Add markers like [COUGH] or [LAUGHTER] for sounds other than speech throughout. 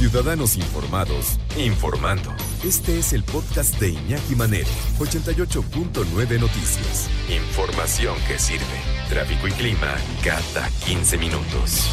Ciudadanos informados, informando. Este es el podcast de Iñaki Manero, 88.9 Noticias. Información que sirve. Tráfico y clima cada 15 minutos.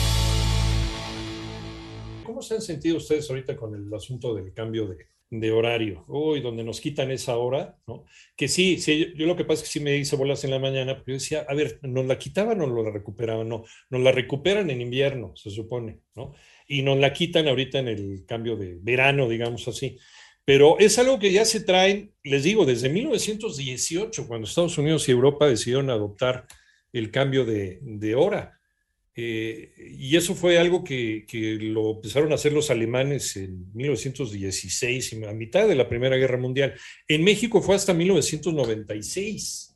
¿Cómo se han sentido ustedes ahorita con el asunto del cambio de, de horario? Uy, donde nos quitan esa hora, ¿no? Que sí, sí, yo lo que pasa es que sí me hice bolas en la mañana, pero yo decía, a ver, ¿nos la quitaban o nos la recuperaban? No, nos la recuperan en invierno, se supone, ¿no? Y nos la quitan ahorita en el cambio de verano, digamos así. Pero es algo que ya se traen, les digo, desde 1918, cuando Estados Unidos y Europa decidieron adoptar el cambio de hora. Eh, y eso fue algo que, que, lo empezaron a hacer los alemanes en 1916, a mitad de la Primera Guerra Mundial. En México fue hasta 1996,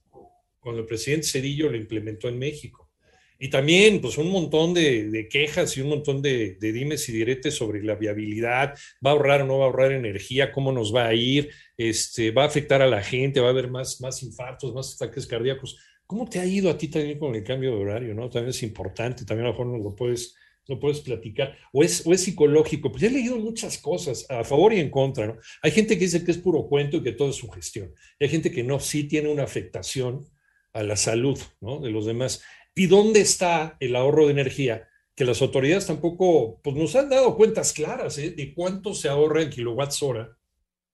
cuando el presidente Cedillo lo implementó en México. Y también, pues, un montón de, quejas y un montón de, de, dimes y diretes sobre la viabilidad, va a ahorrar o no va a ahorrar energía, cómo nos va a ir, este, va a afectar a la gente, va a haber más, más infartos, más ataques cardíacos. ¿Cómo te ha ido a ti también con el cambio de horario? ¿no? También es importante, también a lo mejor nos lo puedes, lo puedes platicar. O es, o es psicológico, pues he leído muchas cosas a favor y en contra. ¿no? Hay gente que dice que es puro cuento y que todo es su gestión. Y hay gente que no, sí tiene una afectación a la salud ¿no? de los demás. ¿Y dónde está el ahorro de energía? Que las autoridades tampoco pues, nos han dado cuentas claras ¿eh? de cuánto se ahorra en kilowatts hora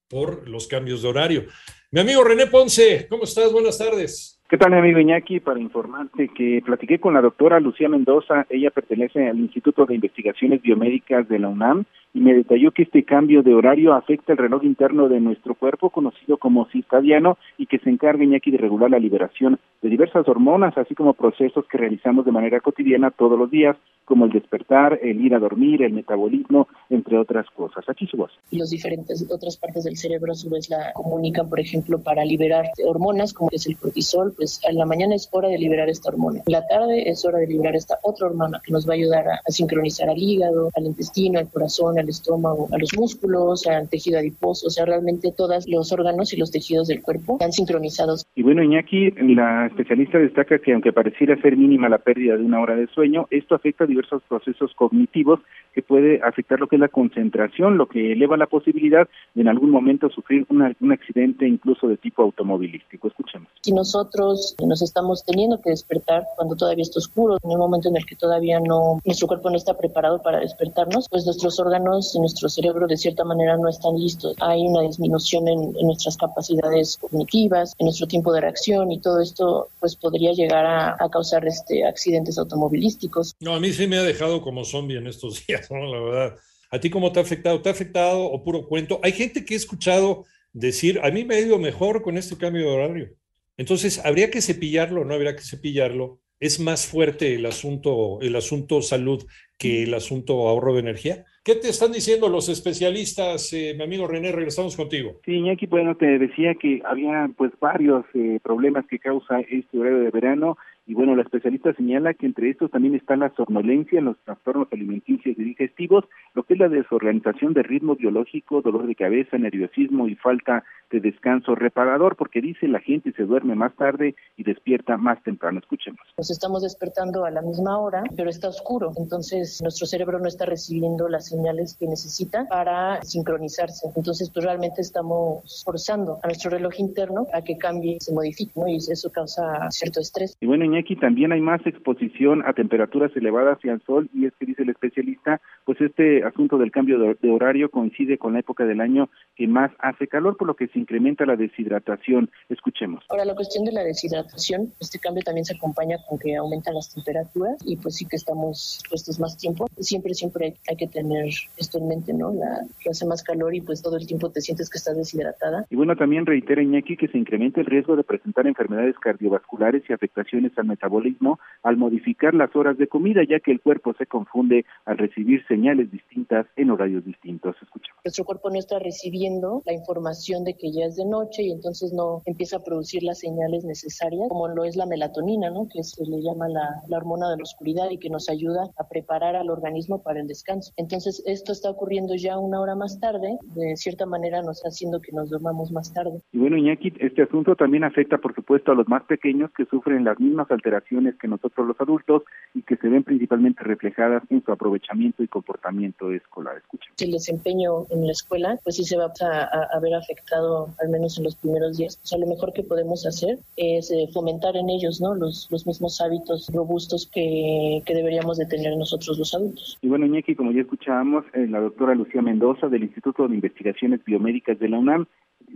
por los cambios de horario. Mi amigo René Ponce, ¿cómo estás? Buenas tardes. ¿Qué tal, mi amigo Iñaki? Para informarte que platiqué con la doctora Lucía Mendoza, ella pertenece al Instituto de Investigaciones Biomédicas de la UNAM y me detalló que este cambio de horario afecta el reloj interno de nuestro cuerpo, conocido como circadiano, y que se encarga, Iñaki, de regular la liberación de diversas hormonas, así como procesos que realizamos de manera cotidiana todos los días, como el despertar, el ir a dormir, el metabolismo, entre otras cosas. Aquí su voz. Y los diferentes otras partes del cerebro a su vez la comunican, por ejemplo, para liberar hormonas, como es el cortisol, pues en la mañana es hora de liberar esta hormona. En la tarde es hora de liberar esta otra hormona que nos va a ayudar a, a sincronizar al hígado, al intestino, al corazón, al estómago, a los músculos, al tejido adiposo, o sea, realmente todos los órganos y los tejidos del cuerpo están sincronizados. Y bueno, Iñaki, la especialista destaca que aunque pareciera ser mínima la pérdida de una hora de sueño, esto afecta a diversos procesos cognitivos que puede afectar lo que es la concentración, lo que eleva la posibilidad de en algún momento sufrir una, un accidente incluso de tipo automovilístico. Escuchemos. Si nosotros nos estamos teniendo que despertar cuando todavía está oscuro, en el momento en el que todavía no, nuestro cuerpo no está preparado para despertarnos, pues nuestros órganos y nuestro cerebro de cierta manera no están listos. Hay una disminución en, en nuestras capacidades cognitivas, en nuestro tiempo de reacción y todo esto pues podría llegar a, a causar este accidentes automovilísticos. No, a mí sí me ha dejado como zombie en estos [LAUGHS] días, ¿no? La verdad. ¿A ti cómo te ha afectado? ¿Te ha afectado o puro cuento? Hay gente que he escuchado decir, a mí me ha ido mejor con este cambio de horario. Entonces, ¿habría que cepillarlo no habría que cepillarlo? ¿Es más fuerte el asunto, el asunto salud que el asunto ahorro de energía? ¿Qué te están diciendo los especialistas, eh, mi amigo René? Regresamos contigo. Sí, Iñaki, bueno, te decía que había pues varios eh, problemas que causa este horario de verano y bueno, la especialista señala que entre estos también está la somnolencia, los trastornos alimenticios y digestivos, lo que es la desorganización del ritmo biológico, dolor de cabeza, nerviosismo y falta de descanso reparador, porque dice la gente se duerme más tarde y despierta más temprano. Escuchemos. Nos estamos despertando a la misma hora, pero está oscuro, entonces nuestro cerebro no está recibiendo las señales que necesita para sincronizarse. Entonces, pues realmente estamos forzando a nuestro reloj interno a que cambie, se modifique, ¿no? Y eso causa cierto estrés. Y bueno, Iñaki, también hay más exposición a temperaturas elevadas y al sol, y es que dice el especialista, pues este asunto del cambio de, horario coincide con la época del año que más hace calor, por lo que se incrementa la deshidratación. Escuchemos. Ahora, la cuestión de la deshidratación, este cambio también se acompaña con que aumentan las temperaturas y pues sí que estamos puestos más tiempo. Siempre, siempre hay, hay que tener esto en mente, ¿no? La, que hace más calor y pues todo el tiempo te sientes que estás deshidratada. Y bueno, también reitera Iñaki que se incrementa el riesgo de presentar enfermedades cardiovasculares y afectaciones al metabolismo al modificar las horas de comida, ya que el cuerpo se confunde al recibir señales distintas en horarios distintos. Escuchamos. Nuestro cuerpo no está recibiendo la información de que ya es de noche y entonces no empieza a producir las señales necesarias, como lo es la melatonina, ¿no? que se le llama la, la hormona de la oscuridad y que nos ayuda a preparar al organismo para el descanso. Entonces, esto está ocurriendo ya una hora más tarde, de cierta manera nos está haciendo que nos dormamos más tarde. Y bueno, Iñaki, este asunto también afecta, por supuesto, a los más pequeños que sufren las mismas alteraciones que nosotros los adultos y que se ven principalmente reflejadas en su aprovechamiento y comportamiento escolar. Escuchen. El desempeño en la escuela, pues sí se va a, a, ver afectado, al menos en los primeros días. Pues a lo mejor que podemos hacer es eh, fomentar en ellos, ¿no? Los, los mismos hábitos robustos que, que deberíamos de tener nosotros los adultos. Y bueno, Iñaki, como ya escuchábamos, eh, la doctora Lucía Mendoza del Instituto de Investigaciones Biomédicas de la UNAM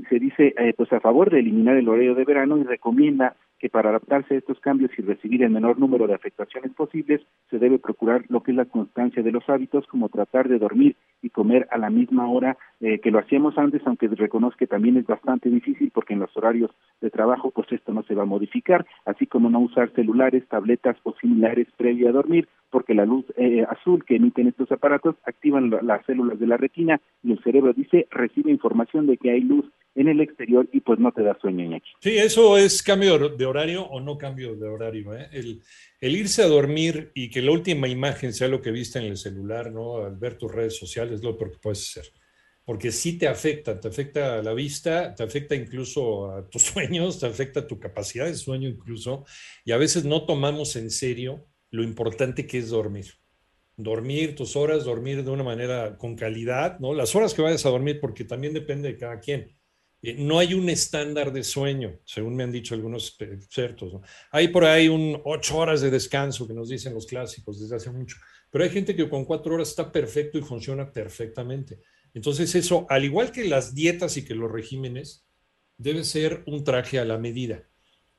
se dice eh, pues a favor de eliminar el horario de verano y recomienda que para adaptarse a estos cambios y recibir el menor número de afectaciones posibles, se debe procurar lo que es la constancia de los hábitos, como tratar de dormir y comer a la misma hora eh, que lo hacíamos antes, aunque reconozco que también es bastante difícil porque en los horarios de trabajo pues esto no se va a modificar, así como no usar celulares, tabletas o similares previo a dormir, porque la luz eh, azul que emiten estos aparatos activan las células de la retina y el cerebro dice recibe información de que hay luz en el exterior y pues no te da sueño, Iñaki. Sí, eso es cambio de horario o no cambio de horario. ¿eh? El, el, irse a dormir y que la última imagen sea lo que viste en el celular, ¿no? Al ver tus redes sociales, es lo peor que puedes hacer. Porque sí te afecta, te afecta a la vista, te afecta incluso a tus [LAUGHS] sueños, te afecta a tu capacidad de sueño incluso, y a veces no tomamos en serio lo importante que es dormir. Dormir tus horas, dormir de una manera con calidad, ¿no? Las horas que vayas a dormir, porque también depende de cada quien eh, no hay un estándar de sueño, según me han dicho algunos expertos. Hay por ahí un ocho horas de descanso que nos dicen los clásicos desde hace mucho, pero hay gente que con cuatro horas está perfecto y funciona perfectamente. Entonces eso, al igual que las dietas y que los regímenes, debe ser un traje a la medida,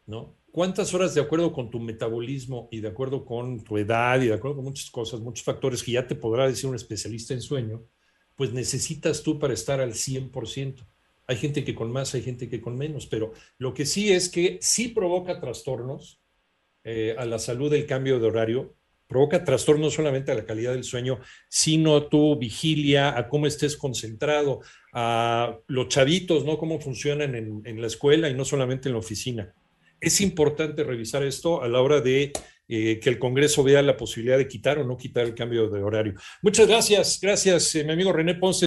¿no? ¿Cuántas horas de acuerdo con tu metabolismo y de acuerdo con tu edad y de acuerdo con muchas cosas, muchos factores que ya te podrá decir un especialista en sueño, pues necesitas tú para estar al 100%? Hay gente que con más, hay gente que con menos, pero lo que sí es que sí provoca trastornos eh, a la salud del cambio de horario, provoca trastornos no solamente a la calidad del sueño, sino a tu vigilia, a cómo estés concentrado, a los chavitos, ¿no? Cómo funcionan en, la escuela y no solamente en la oficina. Es importante revisar esto a la hora de eh, que el Congreso vea la posibilidad de quitar o no quitar el cambio de horario. Muchas gracias, gracias, eh, mi amigo René Ponce.